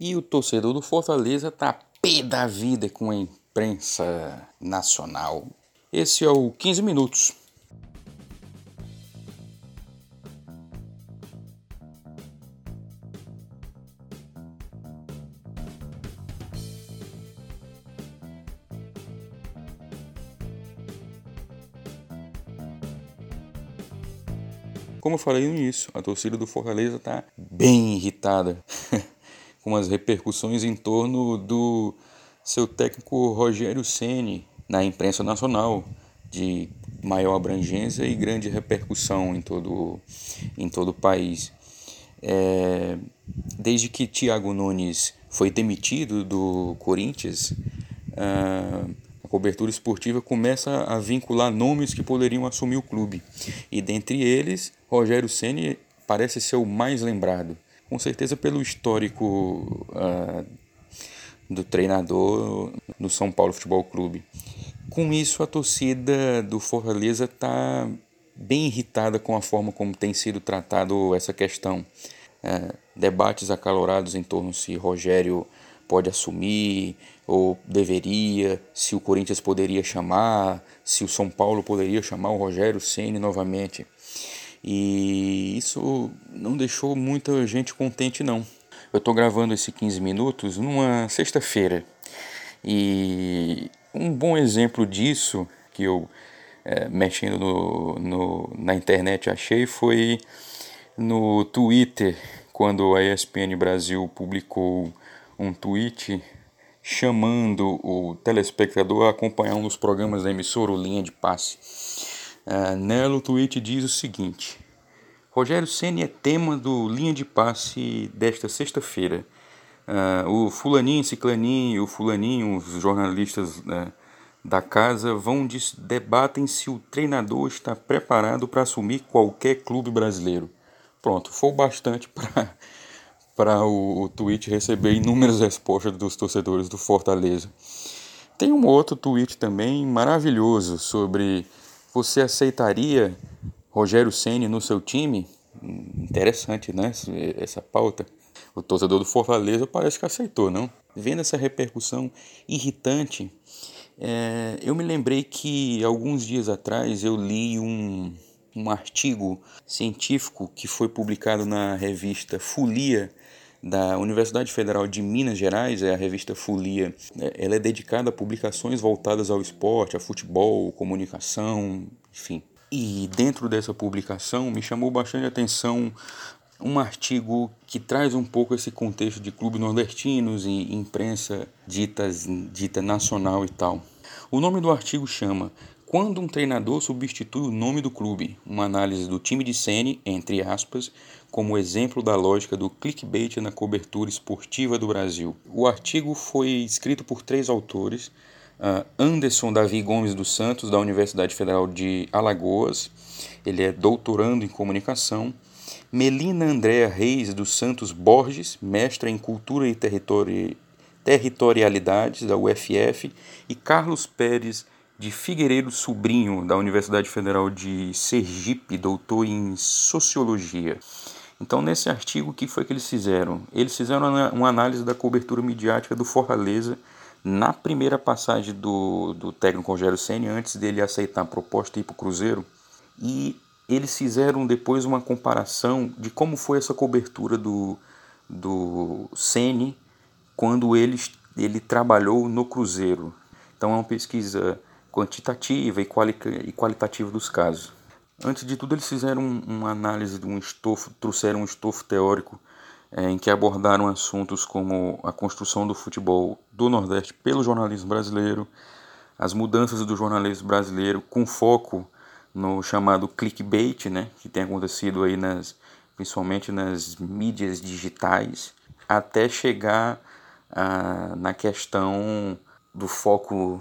E o torcedor do Fortaleza tá pé da vida com a imprensa nacional. Esse é o 15 Minutos. Como eu falei no início, a torcida do Fortaleza está bem irritada com as repercussões em torno do seu técnico Rogério Ceni na imprensa nacional de maior abrangência e grande repercussão em todo, em todo o país. É, desde que Thiago Nunes foi demitido do Corinthians, a cobertura esportiva começa a vincular nomes que poderiam assumir o clube. E dentre eles, Rogério Ceni parece ser o mais lembrado. Com certeza pelo histórico uh, do treinador no São Paulo Futebol Clube. Com isso, a torcida do Fortaleza está bem irritada com a forma como tem sido tratado essa questão. Uh, debates acalorados em torno se Rogério pode assumir ou deveria, se o Corinthians poderia chamar, se o São Paulo poderia chamar o Rogério Ceni novamente. E isso não deixou muita gente contente não. Eu estou gravando esse 15 minutos numa sexta-feira. E um bom exemplo disso que eu é, mexendo no, no, na internet achei foi no Twitter, quando a ESPN Brasil publicou um tweet chamando o telespectador a acompanhar um dos programas da emissora, o Linha de Passe. Uh, nela o tweet diz o seguinte: Rogério Ceni é tema do Linha de Passe desta sexta-feira. Uh, o fulaninho, ciclaninho, o fulaninho, os jornalistas uh, da casa vão debatem se o treinador está preparado para assumir qualquer clube brasileiro. Pronto, foi bastante para para o, o tweet receber inúmeras respostas dos torcedores do Fortaleza. Tem um outro tweet também maravilhoso sobre você aceitaria Rogério Ceni no seu time? Interessante, né? Essa pauta. O torcedor do Fortaleza parece que aceitou, não? Vendo essa repercussão irritante, é, eu me lembrei que alguns dias atrás eu li um, um artigo científico que foi publicado na revista Folia da Universidade Federal de Minas Gerais, é a revista Folia. É, ela é dedicada a publicações voltadas ao esporte, a futebol, comunicação, enfim. E dentro dessa publicação me chamou bastante atenção um artigo que traz um pouco esse contexto de clubes nordestinos e imprensa ditas, dita nacional e tal. O nome do artigo chama quando um treinador substitui o nome do clube, uma análise do time de Sene, entre aspas, como exemplo da lógica do clickbait na cobertura esportiva do Brasil. O artigo foi escrito por três autores: uh, Anderson Davi Gomes dos Santos, da Universidade Federal de Alagoas, ele é doutorando em comunicação. Melina Andréa Reis dos Santos Borges, mestra em Cultura e Territori Territorialidades, da UFF, e Carlos Pérez de Figueiredo Sobrinho, da Universidade Federal de Sergipe, doutor em Sociologia. Então, nesse artigo, o que foi que eles fizeram? Eles fizeram uma análise da cobertura midiática do Fortaleza na primeira passagem do, do técnico Rogério Senna, antes dele aceitar a proposta e ir para o Cruzeiro. E eles fizeram depois uma comparação de como foi essa cobertura do, do Ceni quando ele, ele trabalhou no Cruzeiro. Então é uma pesquisa quantitativa e, quali e qualitativa dos casos. Antes de tudo, eles fizeram uma análise de um estofo, trouxeram um estofo teórico é, em que abordaram assuntos como a construção do futebol do Nordeste pelo jornalismo brasileiro, as mudanças do jornalismo brasileiro com foco no chamado clickbait, né, que tem acontecido aí nas, principalmente nas mídias digitais, até chegar ah, na questão do foco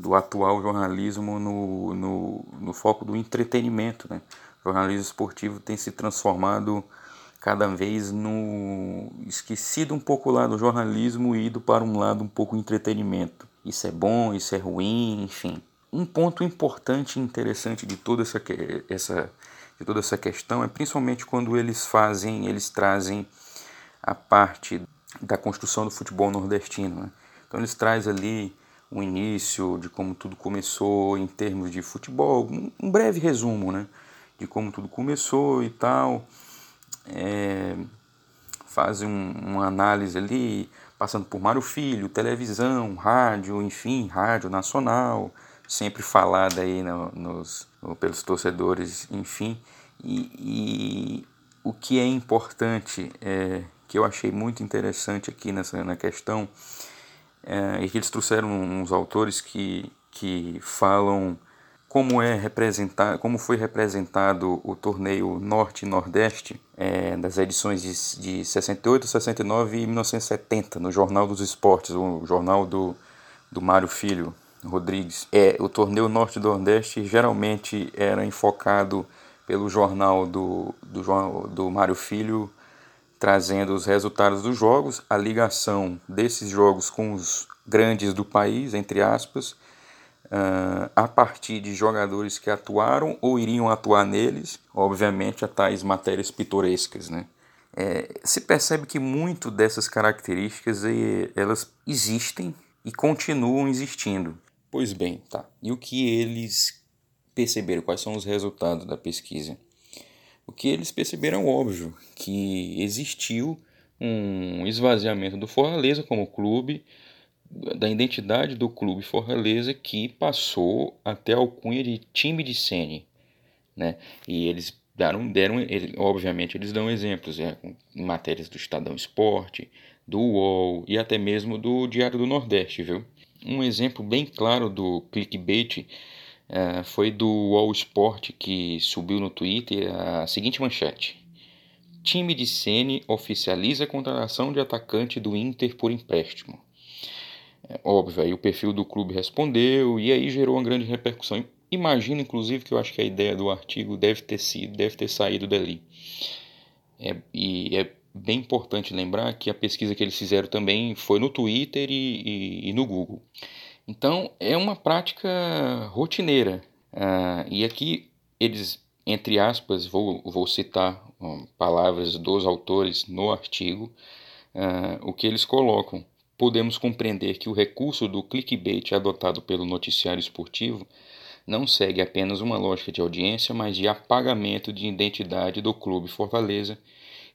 do atual jornalismo no, no, no foco do entretenimento. Né? O jornalismo esportivo tem se transformado cada vez no esquecido um pouco lá do jornalismo e ido para um lado um pouco entretenimento. Isso é bom, isso é ruim, enfim. Um ponto importante e interessante de toda essa, essa, de toda essa questão é principalmente quando eles fazem, eles trazem a parte da construção do futebol nordestino. Né? Então eles trazem ali o início de como tudo começou em termos de futebol, um breve resumo, né? De como tudo começou e tal. É, fazem um, uma análise ali, passando por Mário Filho, televisão, rádio, enfim, rádio nacional, sempre falada aí no, nos, no, pelos torcedores, enfim. E, e, o que é importante, é, que eu achei muito interessante aqui nessa na questão, é, que eles trouxeram uns autores que, que falam como é representado, como foi representado o torneio Norte e Nordeste é, das edições de, de 68, 69 e 1970 no Jornal dos Esportes, o jornal do, do Mário Filho Rodrigues. É, o torneio Norte e Nordeste geralmente era enfocado pelo jornal do, do, do Mário Filho trazendo os resultados dos jogos, a ligação desses jogos com os grandes do país, entre aspas, uh, a partir de jogadores que atuaram ou iriam atuar neles, obviamente a tais matérias pitorescas, né? É, se percebe que muito dessas características elas existem e continuam existindo. Pois bem, tá. E o que eles perceberam? Quais são os resultados da pesquisa? O que eles perceberam, óbvio, que existiu um esvaziamento do Fortaleza como clube, da identidade do clube Fortaleza, que passou até a alcunha de time de Sene. Né? E eles deram, deram ele, obviamente, eles dão exemplos é, em matérias do Estadão Esporte, do UOL e até mesmo do Diário do Nordeste, viu? Um exemplo bem claro do clickbait é, foi do All Sport que subiu no Twitter a seguinte manchete: Time de Sene oficializa a contratação de atacante do Inter por empréstimo. É, óbvio, aí o perfil do clube respondeu e aí gerou uma grande repercussão. Imagino, inclusive, que eu acho que a ideia do artigo deve ter sido, deve ter saído dali. É, e é bem importante lembrar que a pesquisa que eles fizeram também foi no Twitter e, e, e no Google. Então, é uma prática rotineira. Ah, e aqui eles, entre aspas, vou, vou citar um, palavras dos autores no artigo, ah, o que eles colocam. Podemos compreender que o recurso do clickbait adotado pelo noticiário esportivo não segue apenas uma lógica de audiência, mas de apagamento de identidade do clube Fortaleza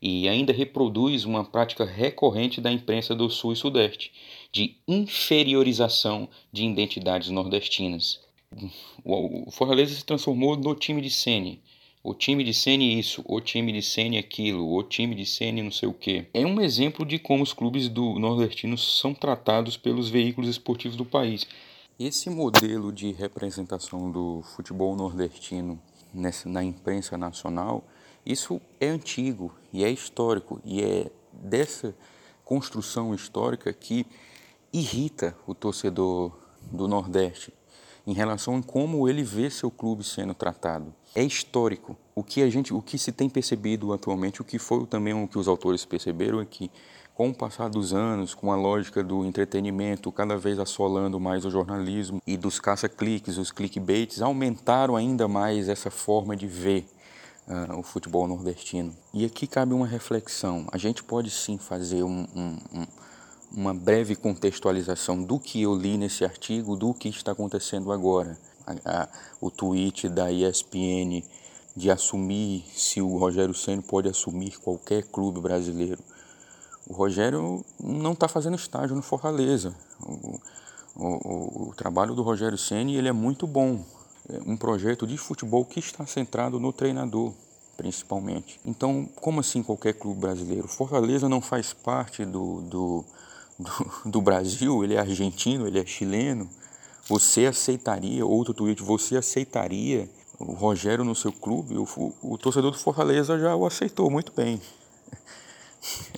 e ainda reproduz uma prática recorrente da imprensa do Sul e Sudeste, de inferiorização de identidades nordestinas. O Fortaleza se transformou no time de Sene. O time de Sene isso, o time de Sene aquilo, o time de Sene não sei o que. É um exemplo de como os clubes do nordestino são tratados pelos veículos esportivos do país. Esse modelo de representação do futebol nordestino nessa, na imprensa nacional isso é antigo e é histórico e é dessa construção histórica que irrita o torcedor do Nordeste em relação a como ele vê seu clube sendo tratado. É histórico. O que a gente, o que se tem percebido atualmente, o que foi também o que os autores perceberam é que com o passar dos anos, com a lógica do entretenimento cada vez assolando mais o jornalismo e dos caça-cliques, os clickbaits, aumentaram ainda mais essa forma de ver uh, o futebol nordestino. E aqui cabe uma reflexão. A gente pode sim fazer um, um, um, uma breve contextualização do que eu li nesse artigo, do que está acontecendo agora. A, a, o tweet da ESPN de assumir se o Rogério Senna pode assumir qualquer clube brasileiro. O Rogério não está fazendo estágio no Fortaleza. O, o, o, trabalho do Rogério Ceni ele é muito bom. É um projeto de futebol que está centrado no treinador, principalmente. Então, como assim qualquer clube brasileiro? Fortaleza não faz parte do, do, do, Brasil, ele é argentino, ele é chileno. Você aceitaria, outro tweet, você aceitaria o Rogério no seu clube? O, o torcedor do Fortaleza já o aceitou muito bem.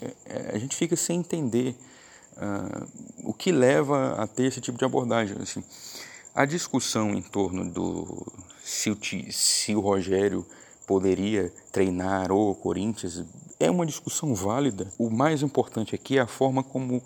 É, é, a gente fica sem entender uh, o que leva a ter esse tipo de abordagem. Assim. A discussão em torno do se o, se o Rogério poderia treinar o Corinthians é uma discussão válida. O mais importante aqui é a forma como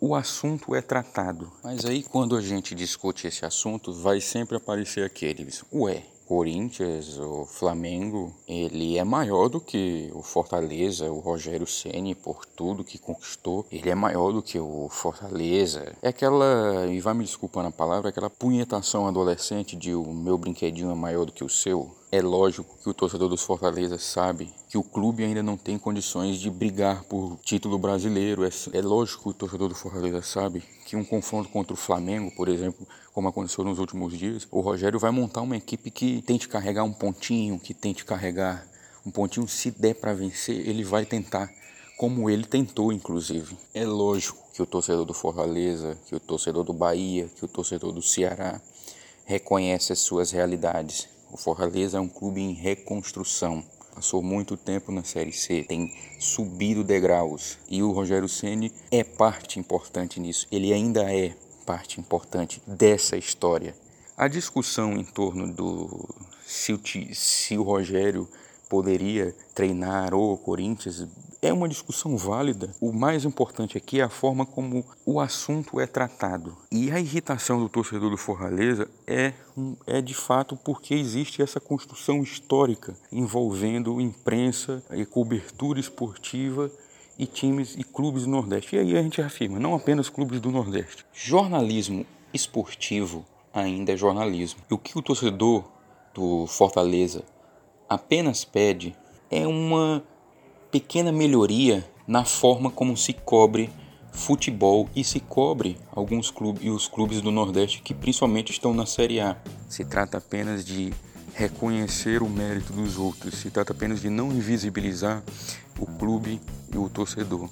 o assunto é tratado. Mas aí quando a gente discute esse assunto, vai sempre aparecer aqueles, ué, Corinthians, o Flamengo, ele é maior do que o Fortaleza, o Rogério Ceni por tudo que conquistou. Ele é maior do que o Fortaleza. É aquela, e vai me desculpando a palavra, aquela punhetação adolescente de o meu brinquedinho é maior do que o seu. É lógico que o torcedor dos Fortaleza sabe que o clube ainda não tem condições de brigar por título brasileiro. É, é lógico que o torcedor do Fortaleza sabe que um confronto contra o Flamengo, por exemplo, como aconteceu nos últimos dias, o Rogério vai montar uma equipe que tente carregar um pontinho, que tente carregar um pontinho. Se der para vencer, ele vai tentar, como ele tentou, inclusive. É lógico que o torcedor do Fortaleza, que o torcedor do Bahia, que o torcedor do Ceará reconhece as suas realidades o Fortaleza é um clube em reconstrução. Passou muito tempo na Série C, tem subido degraus e o Rogério Ceni é parte importante nisso. Ele ainda é parte importante dessa história. A discussão em torno do se o, se o Rogério poderia treinar o Corinthians é uma discussão válida. O mais importante aqui é a forma como o assunto é tratado. E a irritação do torcedor do Fortaleza é, é de fato porque existe essa construção histórica envolvendo imprensa e cobertura esportiva e times e clubes do Nordeste. E aí a gente afirma, não apenas clubes do Nordeste. Jornalismo esportivo ainda é jornalismo. E o que o torcedor do Fortaleza apenas pede é uma pequena melhoria na forma como se cobre futebol e se cobre alguns clubes e os clubes do Nordeste que principalmente estão na Série A. Se trata apenas de reconhecer o mérito dos outros, se trata apenas de não invisibilizar o clube e o torcedor.